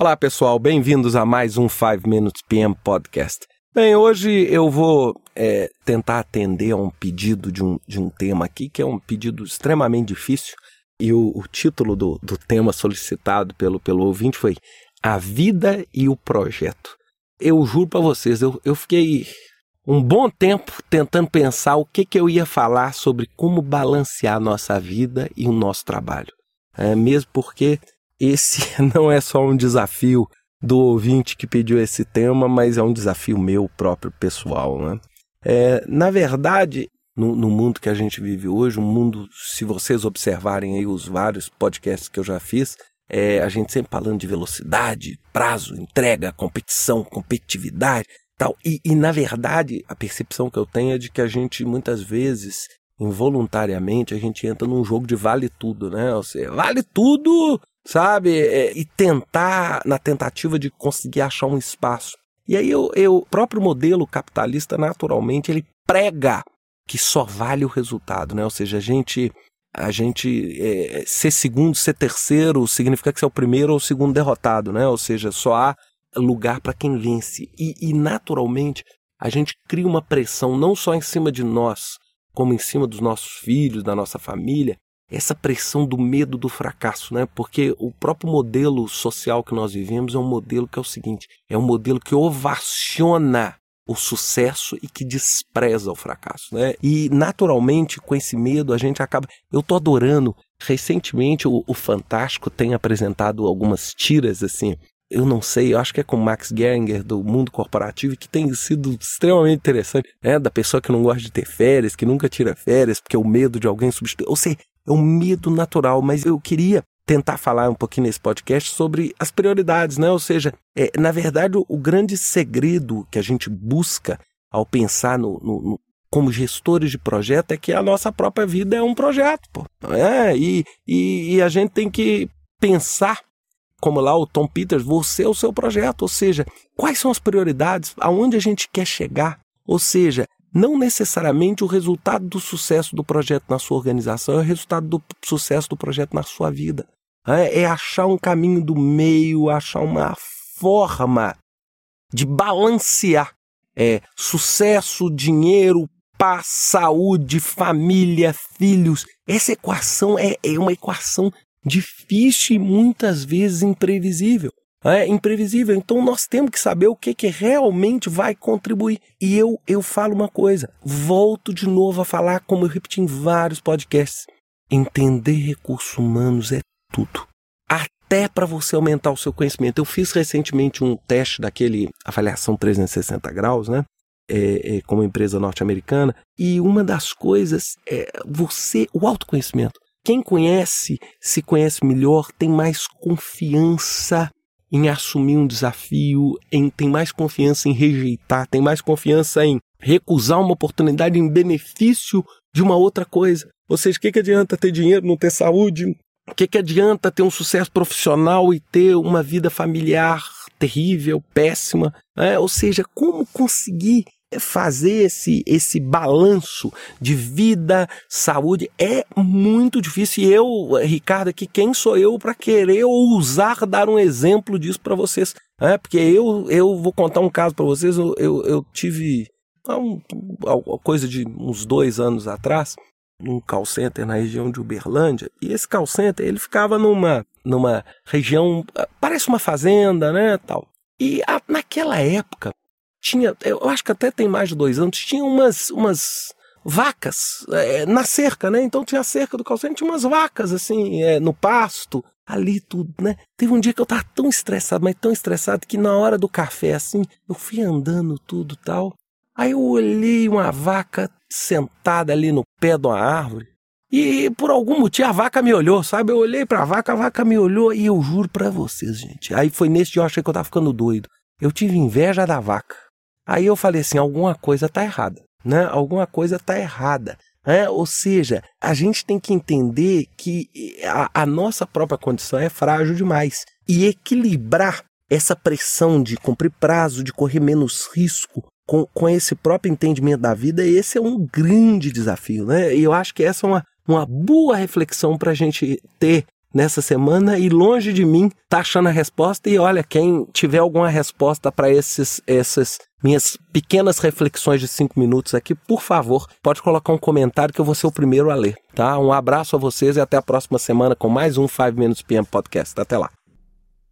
Olá pessoal, bem-vindos a mais um 5 Minutes PM Podcast. Bem, hoje eu vou é, tentar atender a um pedido de um, de um tema aqui, que é um pedido extremamente difícil, e o, o título do, do tema solicitado pelo, pelo ouvinte foi A Vida e o Projeto. Eu juro para vocês, eu, eu fiquei um bom tempo tentando pensar o que, que eu ia falar sobre como balancear nossa vida e o nosso trabalho. É, mesmo porque esse não é só um desafio do ouvinte que pediu esse tema, mas é um desafio meu próprio pessoal. Né? É, na verdade, no, no, mundo que a gente vive hoje, um mundo, se vocês observarem aí os vários podcasts que eu já fiz, é, a gente sempre falando de velocidade, prazo, entrega, competição, competitividade, tal. E, e na verdade, a percepção que eu tenho é de que a gente muitas vezes involuntariamente a gente entra num jogo de vale tudo, né? Ou seja, vale tudo sabe? É, e tentar, na tentativa de conseguir achar um espaço. E aí eu, eu, o próprio modelo capitalista, naturalmente, ele prega que só vale o resultado, né? Ou seja, a gente, a gente é, ser segundo, ser terceiro, significa que você é o primeiro ou o segundo derrotado, né? Ou seja, só há lugar para quem vence. E, e, naturalmente, a gente cria uma pressão não só em cima de nós, como em cima dos nossos filhos, da nossa família, essa pressão do medo do fracasso, né? Porque o próprio modelo social que nós vivemos é um modelo que é o seguinte: é um modelo que ovaciona o sucesso e que despreza o fracasso, né? E naturalmente com esse medo a gente acaba. Eu tô adorando. Recentemente o, o Fantástico tem apresentado algumas tiras assim eu não sei, eu acho que é com Max Geringer do mundo corporativo que tem sido extremamente interessante, né? Da pessoa que não gosta de ter férias, que nunca tira férias, porque o medo de alguém substituir. Ou seja, é um medo natural, mas eu queria tentar falar um pouquinho nesse podcast sobre as prioridades, né? Ou seja, é, na verdade, o, o, grande segredo que a gente busca ao pensar no, no, no, como gestores de projeto é que a nossa própria vida é um projeto, pô. É, e, e, e a gente tem que pensar como lá o Tom Peters, você é o seu projeto, ou seja, quais são as prioridades, aonde a gente quer chegar, ou seja, não necessariamente o resultado do sucesso do projeto na sua organização é o resultado do sucesso do projeto na sua vida. É, é achar um caminho do meio, achar uma forma de balancear é, sucesso, dinheiro, paz, saúde, família, filhos. Essa equação é, é uma equação difícil e muitas vezes imprevisível é imprevisível. Então nós temos que saber o que, que realmente vai contribuir. E eu, eu falo uma coisa, volto de novo a falar, como eu repeti em vários podcasts: entender recursos humanos é tudo. Até para você aumentar o seu conhecimento. Eu fiz recentemente um teste daquele avaliação 360 graus, né? É, é, como empresa norte-americana, e uma das coisas é você, o autoconhecimento. Quem conhece, se conhece melhor, tem mais confiança em assumir um desafio, em tem mais confiança em rejeitar, tem mais confiança em recusar uma oportunidade em benefício de uma outra coisa. Ou seja, o que, que adianta ter dinheiro, não ter saúde? O que, que adianta ter um sucesso profissional e ter uma vida familiar terrível, péssima? É, ou seja, como conseguir fazer esse, esse balanço de vida, saúde é muito difícil. E eu, Ricardo, aqui, quem sou eu para querer ousar dar um exemplo disso para vocês? É, porque eu, eu vou contar um caso para vocês. Eu, eu, eu tive um, coisa de uns dois anos atrás num call center na região de Uberlândia e esse call center ele ficava numa numa região parece uma fazenda né tal e a, naquela época tinha, eu acho que até tem mais de dois anos, tinha umas, umas vacas é, na cerca, né? Então tinha a cerca do calçante, tinha umas vacas assim, é, no pasto, ali tudo, né? Teve um dia que eu tava tão estressado, mas tão estressado que na hora do café, assim, eu fui andando tudo tal. Aí eu olhei uma vaca sentada ali no pé de uma árvore. E por algum motivo a vaca me olhou, sabe? Eu olhei pra vaca, a vaca me olhou e eu juro pra vocês, gente. Aí foi nesse dia eu achei que eu tava ficando doido. Eu tive inveja da vaca. Aí eu falei assim, alguma coisa está errada, né? Alguma coisa está errada. É, ou seja, a gente tem que entender que a, a, nossa própria condição é frágil demais. E equilibrar essa pressão de cumprir prazo, de correr menos risco, com, com esse próprio entendimento da vida, esse é um grande desafio. Né? E eu acho que essa é uma, uma boa reflexão para a gente ter nessa semana e longe de mim tá achando a resposta. E olha, quem tiver alguma resposta para esses, essas minhas pequenas reflexões de cinco minutos aqui, por favor, pode colocar um comentário que eu vou ser o primeiro a ler, tá? Um abraço a vocês e até a próxima semana com mais um 5 Minutes PM Podcast. Até lá.